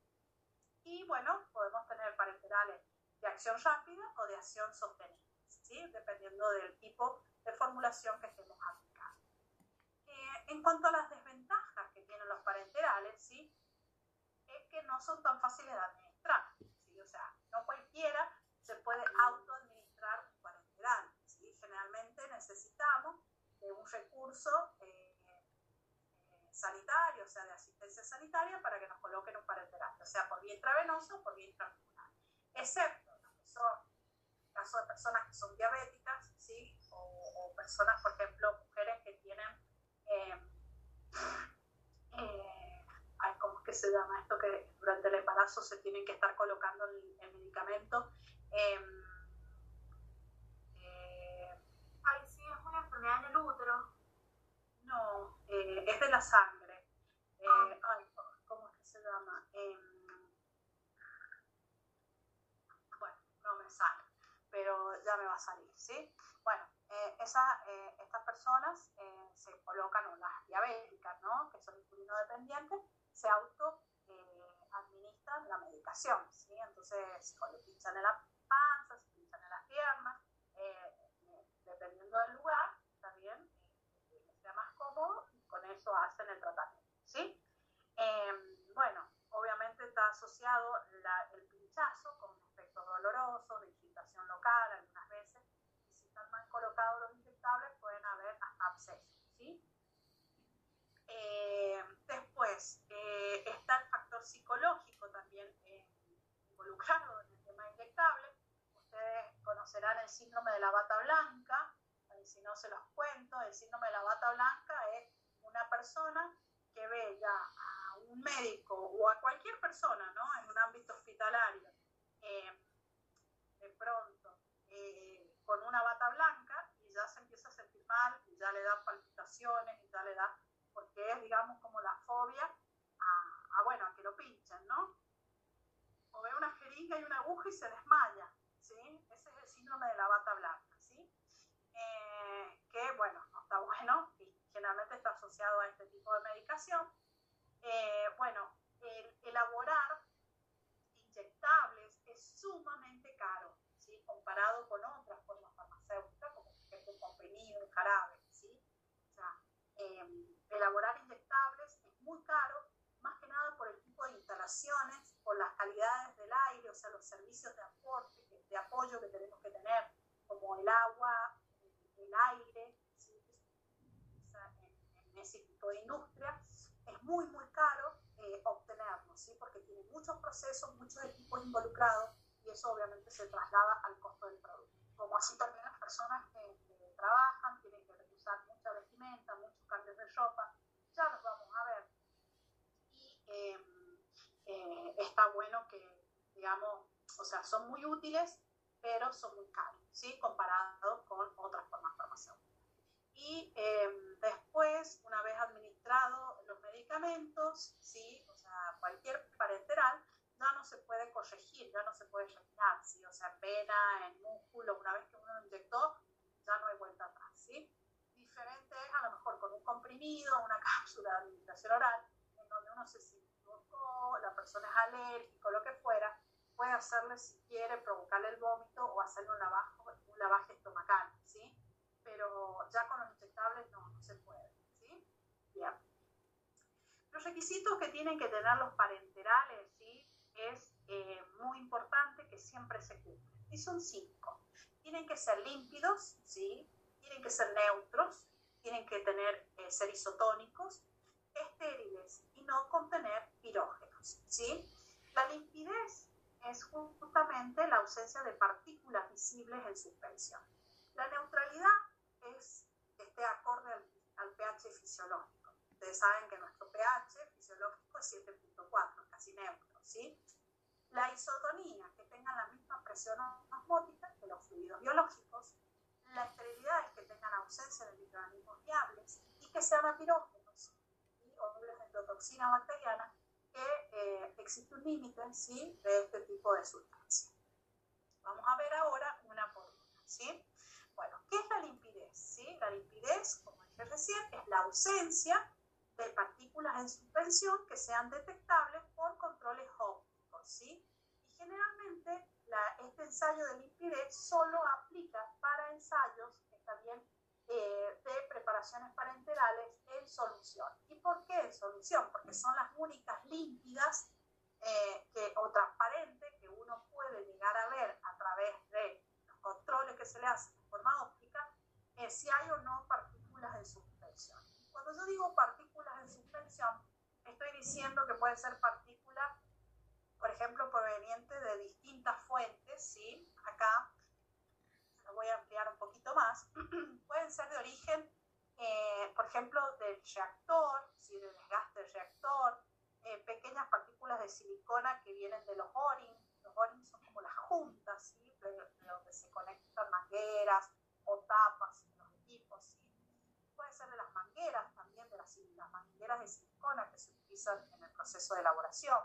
[SPEAKER 1] Y bueno, podemos tener parenterales de acción rápida o de acción sostenible, ¿sí? dependiendo del tipo de formulación que estemos aplicando. En cuanto a las desventajas que tienen los parenterales, ¿sí? es que no son tan fáciles de administrar. ¿sí? O sea, no cualquiera se puede autoadministrar un parenteral. ¿sí? Generalmente necesitamos de un recurso eh, eh, sanitario, o sea, de asistencia sanitaria, para que nos coloquen un parenteral, o sea, por vía intravenosa o por vía intramuscular. Excepto en el caso de personas que son diabéticas, ¿sí? o personas, por ejemplo, mujeres que tienen eh, eh, ¿cómo es que se llama esto? Que durante el embarazo se tienen que estar colocando el, medicamento.
[SPEAKER 2] Em, eh, Ay, sí, es una enfermedad en el útero
[SPEAKER 1] la sangre. Eh, ah. ¿Cómo es que se llama? Em, bueno, no me sale, pero ya me va a salir, ¿sí? Eh, eh, estas personas se colocan, o las diabéticas, ¿no? Que son insulino dependientes, se auto administran la medicación, ¿sí? Entonces, o le pinchan en la panza, se pinchan en las piernas, dependiendo del lugar, también sea más cómodo, y con eso hacen el tratamiento, ¿sí? Em, bueno, obviamente está asociado el pinchazo con efectos dolorosos, de irritación local algunas colocados los inyectables pueden haber hasta abscesos, ¿sí? Eh, después, eh, está el factor psicológico también eh, involucrado en el tema inyectable. Ustedes conocerán el síndrome de la bata blanca, si no se los cuento, el síndrome de la bata blanca es una persona que ve ya a un médico o a cualquier persona, ¿no? En un ámbito hospitalario, eh, de pronto, eh, con una bata blanca y ya se empieza a sentir mal y ya le da palpitaciones y ya le da, porque es, digamos, como la fobia a, bueno, a que lo pinchen, ¿no? O ve una jeringa y una aguja y se desmaya, ¿sí? Ese es el síndrome de la bata blanca, ¿sí? Eh, que, bueno, no está bueno y generalmente está asociado a este tipo de medicación. Eh, bueno, el elaborar inyectables es sumamente caro, ¿sí? comparado con otras formas farmacéuticas, como por ejemplo un comprimido, un jarabe. ¿Sí? O sea, elaborar inyectables es muy caro, más que nada por el tipo de instalaciones, por las calidades del aire, o sea, los servicios de aporte, de apoyo que tenemos que tener, como el agua, el aire, en, ese tipo de industria, es muy, muy caro eh, obtenerlo, ¿sí? porque tiene muchos procesos, muchos equipos involucrados y eso obviamente se traslada al costo del producto. Como así también las personas que, trabajan tienen que usar mucha vestimenta, muchos cambios de ropa, ya los vamos a ver. Y em, eh, está bueno que, digamos, o sea, son muy útiles, pero son muy caros, ¿sí? Comparados con otras formas farmacéuticas. Y em, después, una vez administrado los medicamentos, ¿sí? O sea, cualquier parenteral, ya no se puede corregir, ya no se puede rellenar, ¿sí? O sea, en vena, en músculo, una vez que uno lo inyectó, ya no hay vuelta atrás, ¿sí? Diferente es a lo mejor con un comprimido, una cápsula de administración oral, en donde uno se equivocó, la persona es alérgico, lo que fuera, puede hacerle, si quiere, provocarle el vómito o hacerle un lavaje, un lavaje estomacal, ¿sí? Pero ya con los inyectables no, no se puede, ¿sí? Bien. Los requisitos que tienen que tener los parenterales, ¿sí? Es eh, muy importante que siempre se cumplan. Y son cinco. Tienen que ser límpidos, ¿sí? Tienen que ser neutros, tienen que tener, eh, ser isotónicos, estériles y no contener pirógenos, ¿sí? La limpidez es justamente la ausencia de partículas visibles en suspensión. La neutralidad es este acorde al, pH fisiológico. Ustedes saben que nuestro pH fisiológico es 7.4, casi neutro, ¿sí? La isotonía, que tengan la misma presión osmótica que los fluidos biológicos. La esterilidad es que tengan ausencia de microorganismos viables y que sean apirógenos y de endotoxina bacteriana que eh, existe un límite ¿sí? de este tipo de sustancia. Vamos a ver ahora una por una. ¿sí? Bueno, ¿qué es la limpidez? ¿sí? La limpidez, como dije recién, es la ausencia de partículas en suspensión que sean detectables por controles ópticos. ¿sí? Y generalmente este ensayo de limpidez solo aplica para ensayos, está bien, eh, de preparaciones parenterales en solución. ¿Y por qué en solución? Porque son las únicas límpidas eh, que, o transparentes que uno puede llegar a ver a través de los controles que se le hacen de forma óptica, eh, si hay o no partículas en suspensión. Cuando yo digo partículas en suspensión, estoy diciendo que puede ser partículas, por ejemplo, provenientes de distintas fuentes, ¿sí? Acá voy a ampliar un poquito más, pueden ser de origen, eh, por ejemplo, del reactor, ¿sí? del desgaste del reactor, eh, pequeñas partículas de silicona que vienen de los O-rings. Los O-rings son como las juntas, ¿sí? de, donde se conectan mangueras o tapas los equipos. ¿sí? Puede ser de las mangueras también, de las las mangueras de silicona que se utilizan en el proceso de elaboración.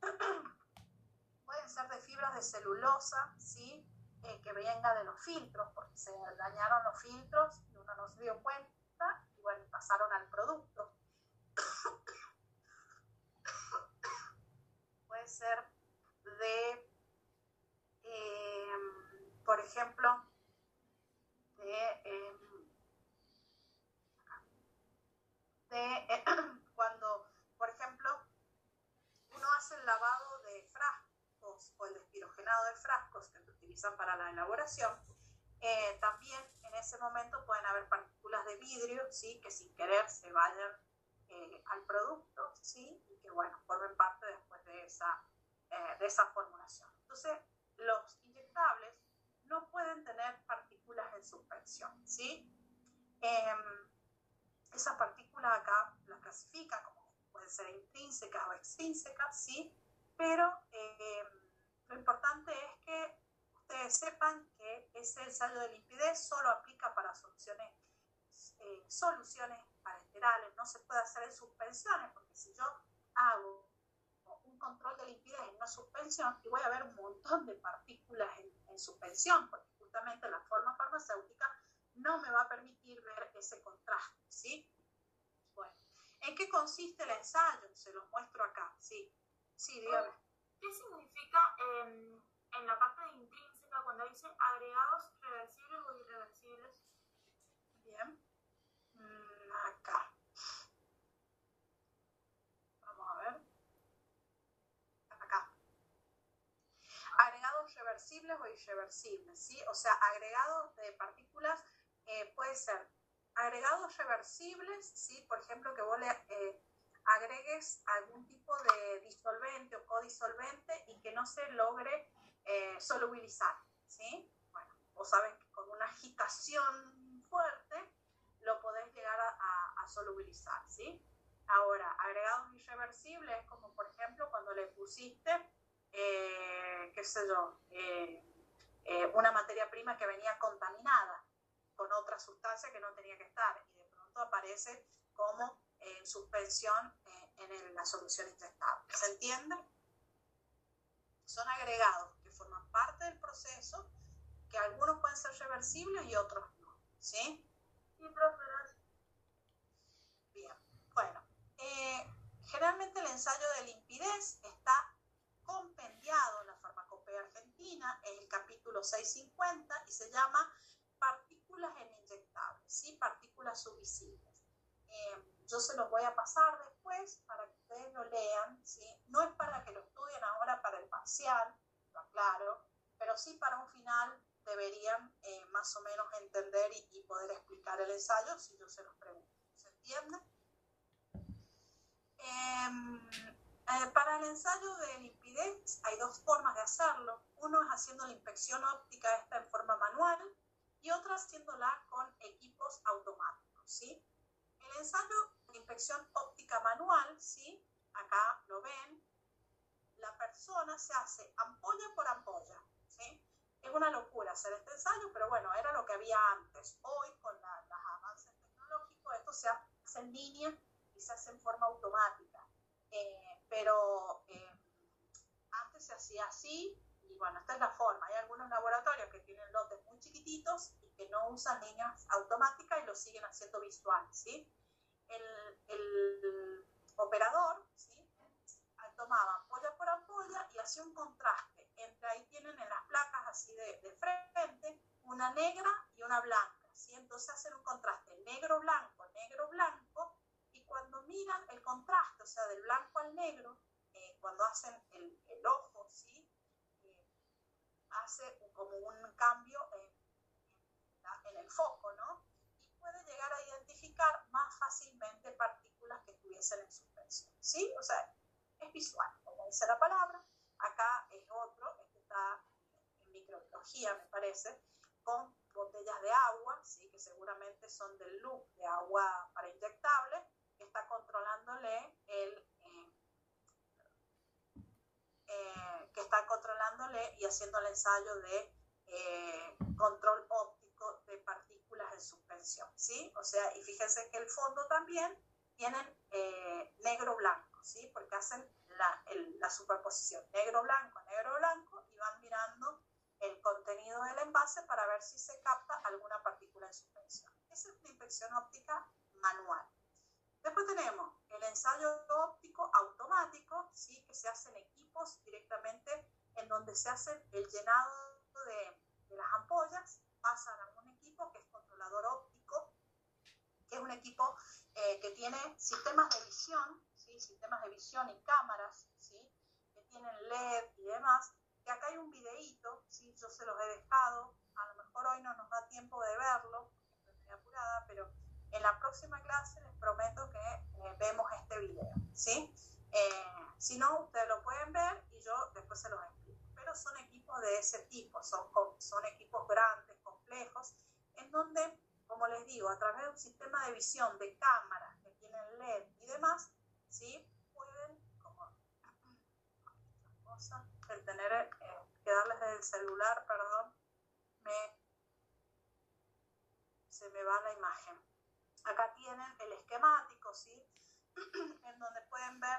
[SPEAKER 1] Pueden ser de fibras de celulosa, ¿sí? Eh, que venga de los filtros, porque se dañaron los filtros y uno no se dio cuenta y bueno, pasaron al producto. Puede ser de, eh, por ejemplo, de, de cuando, por ejemplo, uno hace el lavado de frascos o el despirogenado de frascos utilizan para la elaboración, eh, también en ese momento pueden haber partículas de vidrio, ¿sí? que sin querer se vayan al producto, ¿sí? y que bueno, formen parte después de esa eh, de esa formulación. Entonces, los inyectables no pueden tener partículas en suspensión, ¿sí? Em, esas partículas acá las clasifican como pueden ser intrínsecas o extrínsecas, ¿sí? Pero em, lo importante es que ustedes sepan que ese ensayo de limpidez solo aplica para soluciones, eh, soluciones parenterales, no se puede hacer en suspensiones, porque si yo hago control de limpidez en una suspensión y voy a ver un montón de partículas en, suspensión, porque justamente la forma farmacéutica no me va a permitir ver ese contraste, ¿sí? Bueno, ¿en qué consiste el ensayo? Se los muestro acá, ¿sí? Sí, dígame.
[SPEAKER 2] ¿Qué significa em, en la parte de cuando dice agregados reversibles o irreversibles?
[SPEAKER 1] Bien. Mm, acá. reversibles o irreversibles, ¿sí? O sea, agregados de partículas eh, puede ser agregados reversibles, ¿sí? Por ejemplo, que vos le eh, agregues algún tipo de disolvente o codisolvente y que no se logre eh, solubilizar, ¿sí? Bueno, vos que con una agitación fuerte lo podés llegar a, solubilizar, ¿sí? Ahora, agregados irreversibles, como por ejemplo cuando le pusiste eh, qué sé yo, eh, eh, una materia prima que venía contaminada con otra sustancia que no tenía que estar y de pronto aparece como en suspensión en la solución inyectable. ¿Se entiende? Son agregados forman parte del proceso, que algunos pueden ser reversibles y otros no. ¿Sí?
[SPEAKER 2] Sí, profe.
[SPEAKER 1] Bien, bueno. generalmente el ensayo de limpidez está compendiado en la farmacopea argentina, en el capítulo 650, y se llama partículas en inyectables, ¿sí? partículas subvisibles. Eh, yo se los voy a pasar después para que ustedes lo lean, ¿sí? no es para que lo estudien ahora para el parcial, pero sí para un final deberían eh, más o menos entender y, poder explicar el ensayo si yo se los pregunto. ¿Se entiende? Em, eh, para el ensayo de limpidez hay dos formas de hacerlo. Uno es haciendo la inspección óptica esta en forma manual y otra haciéndola con equipos automáticos. ¿sí? El ensayo de inspección óptica manual, ¿sí? acá lo ven, la persona se hace ampolla por ampolla. Es una locura hacer este ensayo, pero bueno, era lo que había antes. Hoy, con los avances tecnológicos, esto se hace en línea y se hace en forma automática. Eh, pero eh, antes se hacía así y bueno, esta es la forma. Hay algunos laboratorios que tienen lotes muy chiquititos y que no usan líneas automáticas y lo siguen haciendo visual, ¿sí? El, el operador, ¿sí? Tomaba ampolla por ampolla y hacía un contraste. Entre ahí tienen en las placas así de, de frente una negra y una blanca, ¿sí? Entonces hacen un contraste negro-blanco, negro-blanco cuando miran el contraste, o sea, del blanco al negro, eh, cuando hacen el, el ojo, ¿sí? Eh, hace como un cambio en, en, el foco, ¿no? Y puede llegar a identificar más fácilmente partículas que estuviesen en suspensión, ¿sí? O sea, es visual, como dice la palabra. Acá es otro, este está en microbiología, me parece, con botellas de agua, ¿sí? que seguramente son del loop de agua para inyectable, está controlándole el eh, eh, que está controlándole y haciendo el ensayo de eh, control óptico de partículas en suspensión, ¿sí? O sea, y fíjense que el fondo también tienen eh, negro-blanco, ¿sí? Porque hacen la, superposición negro-blanco, negro-blanco y van mirando el contenido del envase para ver si se capta alguna partícula en suspensión. Esa es una inspección óptica manual. Después tenemos el ensayo óptico automático, ¿sí? que se hace en equipos directamente en donde se hace el llenado de, de las ampollas, pasan a un equipo que es controlador óptico, que es un equipo eh, que tiene sistemas de visión, ¿sí? sistemas de visión y cámaras, y demás, que acá hay un videíto, ¿sí? yo se los he dejado, a lo mejor hoy no nos da tiempo de verlo, estoy muy apurada, pero en la próxima clase les prometo que eh, vemos este video, ¿sí? Eh, si no, ustedes lo pueden ver y yo después se los explico. Pero son equipos de ese tipo, son, son equipos grandes, complejos, en donde, como les digo, a través de un sistema de visión de cámaras que tienen LED y demás, ¿sí? Pueden, como el tener eh, que darles el celular, perdón, se me va la imagen. Acá tienen el esquemático, ¿sí? en donde pueden ver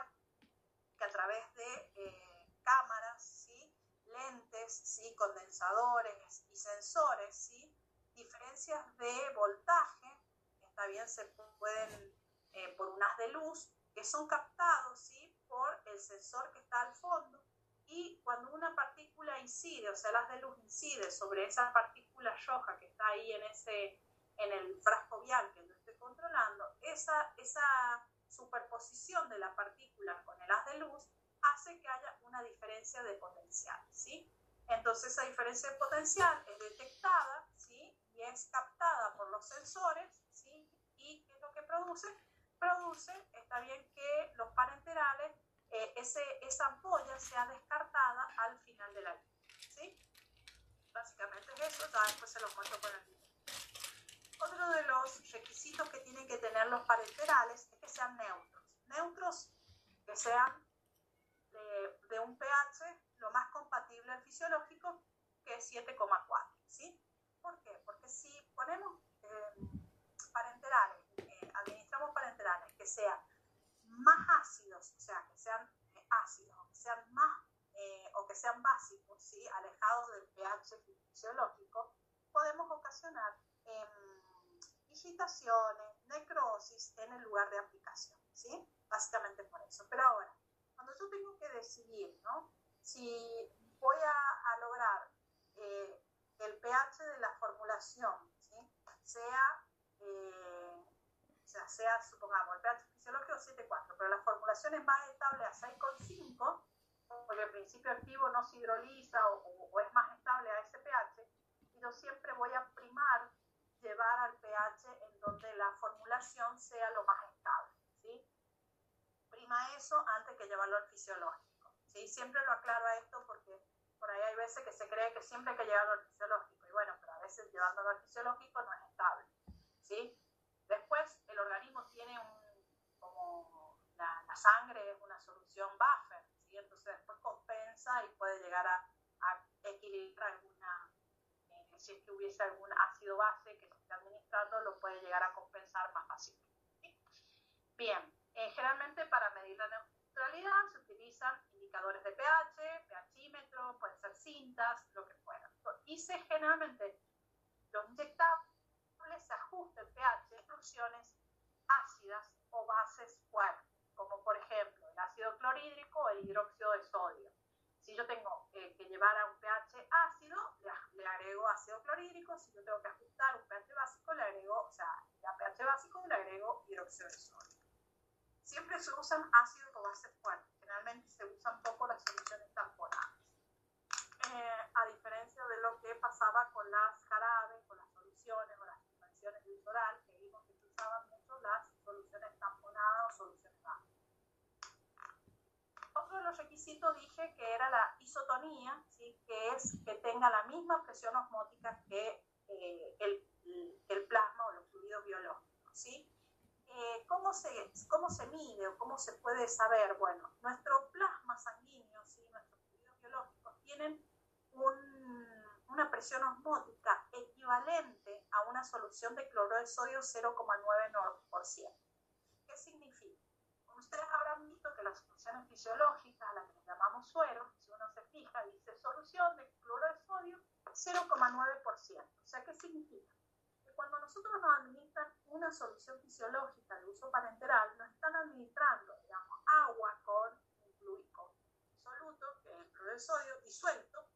[SPEAKER 1] que a través de eh, cámaras, ¿sí? lentes, ¿sí? condensadores y sensores, ¿sí? diferencias de voltaje, está bien, se pueden, eh, por unas de luz, que son captados ¿sí? por el sensor que está al fondo, y cuando una partícula incide, o sea, las de luz incide sobre esa partícula roja que está ahí en, ese, en el frasco vial que controlando, esa, esa superposición de la partícula con el haz de luz hace que haya una diferencia de potencial, ¿sí? Entonces esa diferencia de potencial es detectada, ¿sí? Y es captada por los sensores, ¿sí? ¿Y qué es lo que produce? Produce, está bien que los parenterales, eh, ese, esa ampolla sea descartada al final de la vida, ¿sí? Básicamente es eso, ya después se los muestro con el video. Otro de los requisitos que tienen que tener los parenterales es que sean neutros. Neutros que sean de, un pH lo más compatible al fisiológico, que es 7,4. ¿sí? ¿Por qué? Porque si ponemos eh, parenterales, eh, administramos parenterales que sean más ácidos, o sea, que sean eh, ácidos, o que sean más o que sean básicos, ¿sí? alejados del pH fisiológico, podemos ocasionar visitaciones, necrosis en el lugar de aplicación, ¿sí? Básicamente por eso. Pero ahora, cuando yo tengo que decidir, ¿no? Si voy a, lograr eh, el pH de la formulación, ¿sí? Sea, eh, sea, sea, supongamos, el pH fisiológico 7,4, pero la formulación es más estable a 6,5, porque el principio activo no se hidroliza o, o es más estable a ese pH, y yo siempre voy a primar llevar al pH en donde la formulación sea lo más estable, ¿sí? Prima eso antes que llevarlo al fisiológico, ¿sí? Siempre lo aclaro a esto porque por ahí hay veces que se cree que siempre hay que llevarlo al fisiológico y bueno, pero a veces llevándolo al fisiológico no es estable, ¿sí? Después el organismo tiene un, como sangre es una solución buffer, ¿sí? Entonces después compensa y puede llegar a, a equilibrar alguna si es que hubiese algún ácido base que se esté administrando, lo puede llegar a compensar más fácilmente. Bien, eh, generalmente para medir la neutralidad se utilizan indicadores de pH, pHímetro, pueden ser cintas, lo que fuera. Y se generalmente los inyectables se ajusta el pH de soluciones ácidas o bases fuertes, por ejemplo el ácido clorhídrico el hidróxido de sodio si yo tengo eh, que llevar a un pH ácido, le, agrego ácido clorhídrico. Si yo tengo que ajustar un pH básico, le agrego, o sea, a pH básico le agrego hidróxido de sodio. Siempre se usan ácidos o bases fuertes. Generalmente se usan poco las soluciones tamponadas. Eh, a diferencia de lo que pasaba con las jarabes, con las soluciones o las suspensiones de oral, que vimos que se usaban mucho las soluciones tamponadas o soluciones otro de los requisitos dije que era la isotonía, ¿sí? que es que tenga la misma presión osmótica que eh, el, plasma o los fluidos biológicos. ¿sí? Eh, ¿cómo, se, ¿Cómo se mide o cómo se puede saber? Bueno, nuestro plasma sanguíneo, ¿sí? nuestros fluidos biológicos tienen un, una presión osmótica equivalente a una solución de cloruro de sodio 0,9%. ¿Qué significa? Ustedes habrán visto que las soluciones fisiológicas, a las que llamamos suero, si uno se fija, dice solución de cloro de sodio 0,9%. O sea, ¿qué significa? Que cuando nosotros nos administran una solución fisiológica de uso parenteral, nos están administrando, digamos, agua con fluido soluto, que es el cloro de sodio, disuelto,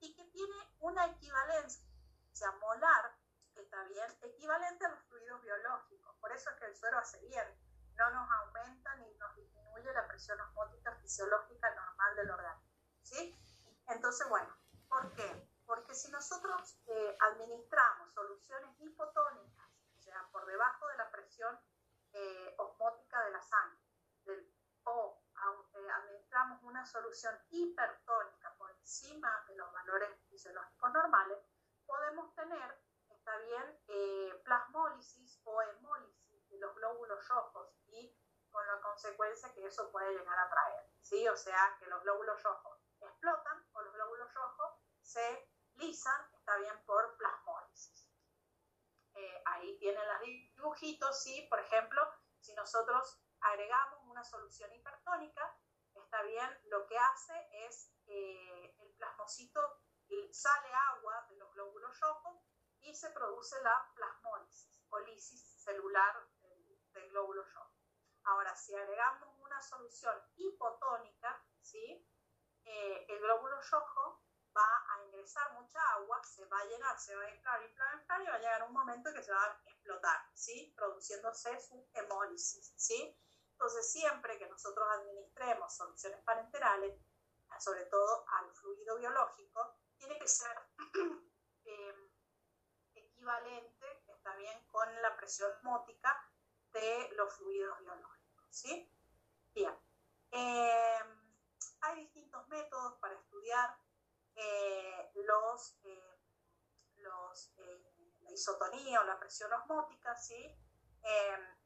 [SPEAKER 1] y que tiene una equivalencia molar, está bien, equivalente a los fluidos biológicos. Por eso es que el suero hace bien, no nos aumenta ni nos disminuye la presión osmótica fisiológica normal del organismo. ¿sí? Entonces, bueno, ¿por qué? Porque si nosotros eh, administramos soluciones hipotónicas, o sea, por debajo de la presión eh, osmótica de la sangre, o eh, administramos una solución hipertónica por encima de los valores fisiológicos normales, podemos tener, está bien, eh, plasmólisis o hemólisis los glóbulos rojos y con la consecuencia que eso puede llegar a traer, ¿sí? O sea, que los glóbulos rojos explotan o los glóbulos rojos se lisan, está bien, por plasmólisis. Eh, ahí tienen los dibujitos, ¿sí? Por ejemplo, si nosotros agregamos una solución hipertónica, está bien, lo que hace es eh, el plasmocito sale agua de los glóbulos rojos y se produce la plasmólisis o lisis celular del, glóbulo rojo. Ahora, si agregamos una solución hipotónica, ¿sí? Eh, el glóbulo rojo va a ingresar mucha agua, se va a llenar, se va a inflar, inflar, inflar y va a llegar un momento que se va a explotar, ¿sí? produciéndose su hemólisis. ¿sí? Entonces, siempre que nosotros administremos soluciones parenterales, sobre todo al fluido biológico, tiene que ser em, equivalente, está bien, con la presión osmótica de los fluidos biológicos, ¿sí? Bien. Em, hay distintos métodos para estudiar eh, los, em, los eh, la isotonía o la presión osmótica, ¿sí?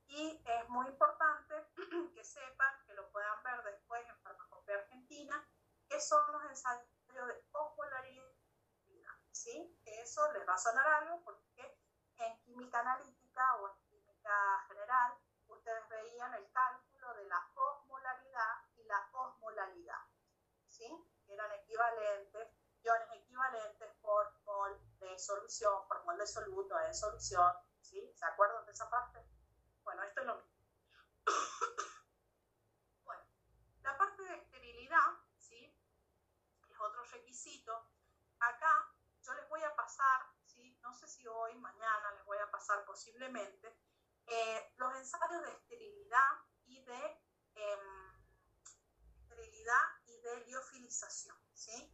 [SPEAKER 1] y es muy importante que sepan, que lo puedan ver después en Farmacopea Argentina, que son los ensayos de osmolaridad, ¿sí? Eso les va a sonar algo porque en química analítica o en general ustedes veían el cálculo de la osmolaridad y la osmolalidad, ¿sí? Eran equivalentes, iones equivalentes por mol de solución, por mol de soluto de solución, ¿sí? ¿Se acuerdan de esa parte? Bueno, esto es lo mismo. bueno, la parte de esterilidad otro requisito. Acá yo les voy a pasar, ¿sí? no sé si hoy, mañana les voy a pasar posiblemente, eh, los ensayos de esterilidad y de em, esterilidad y de liofilización. ¿sí?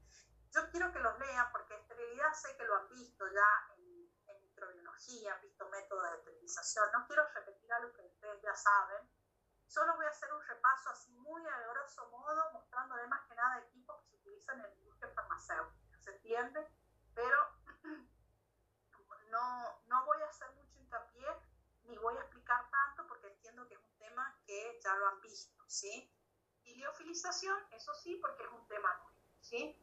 [SPEAKER 1] Yo quiero que los lean porque esterilidad sé que lo han visto ya en, en microbiología, han visto métodos de esterilización. No quiero repetir algo que ustedes ya saben. Solo voy a hacer un repaso así muy a grosso modo, mostrándoles más que nada equipos que se utilizan en la industria farmacéutica, ¿se entiende? Pero no, no voy a hacer mucho hincapié ni voy a explicar tanto porque entiendo que es un tema que ya lo han visto, ¿sí? Y liofilización, eso sí, porque es un tema nuevo, ¿sí?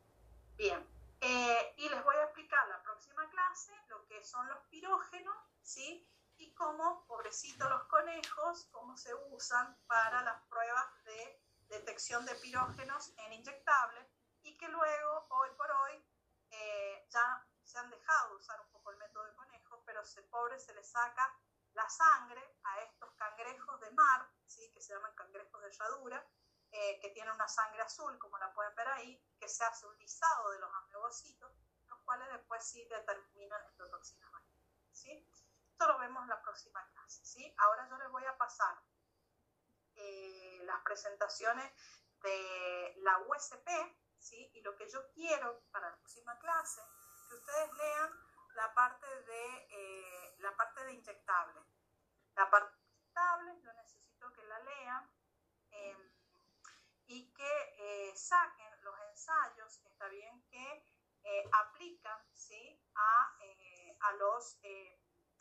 [SPEAKER 1] Bien, eh, y les voy a explicar la próxima clase lo que son los pirógenos, ¿sí? Y cómo, pobrecitos los conejos, cómo se usan para las pruebas de detección de pirógenos en inyectables y que luego, hoy por hoy, eh, ya se han dejado usar un poco el método de conejo, pero se pobre se le saca la sangre a estos cangrejos de mar, ¿sí? que se llaman cangrejos de herradura, eh, que tienen una sangre azul, como la pueden ver ahí, que se hace un lisado de los amebocitos, los cuales después sí determinan endotoxinas ¿sí? Esto lo vemos en la próxima clase. ¿sí? Ahora yo les voy a pasar eh, las presentaciones de la USP, ¿sí? Y lo que yo quiero para la próxima clase, que ustedes lean la parte de, eh, la parte de inyectable. La parte em, y que eh, saquen los ensayos, está bien, que aplican, ¿sí? A, a los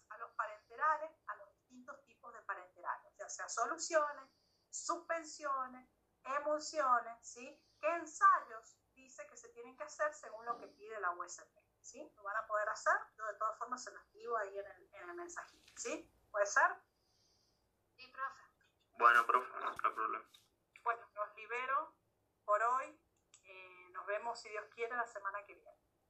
[SPEAKER 1] a los parenterales, a los distintos tipos de parenterales, ya sea soluciones, suspensiones, emulsiones, ¿sí? ¿Qué ensayos dice que se tienen que hacer según lo que pide la USP? ¿Sí? Lo van a poder hacer, yo de todas formas se lo escribo ahí en el, en el mensajito, ¿sí? ¿Puede ser?
[SPEAKER 4] Bueno, profe, no hay problema.
[SPEAKER 1] Bueno, los libero por hoy. Eh, nos vemos, si Dios quiere, la semana que viene.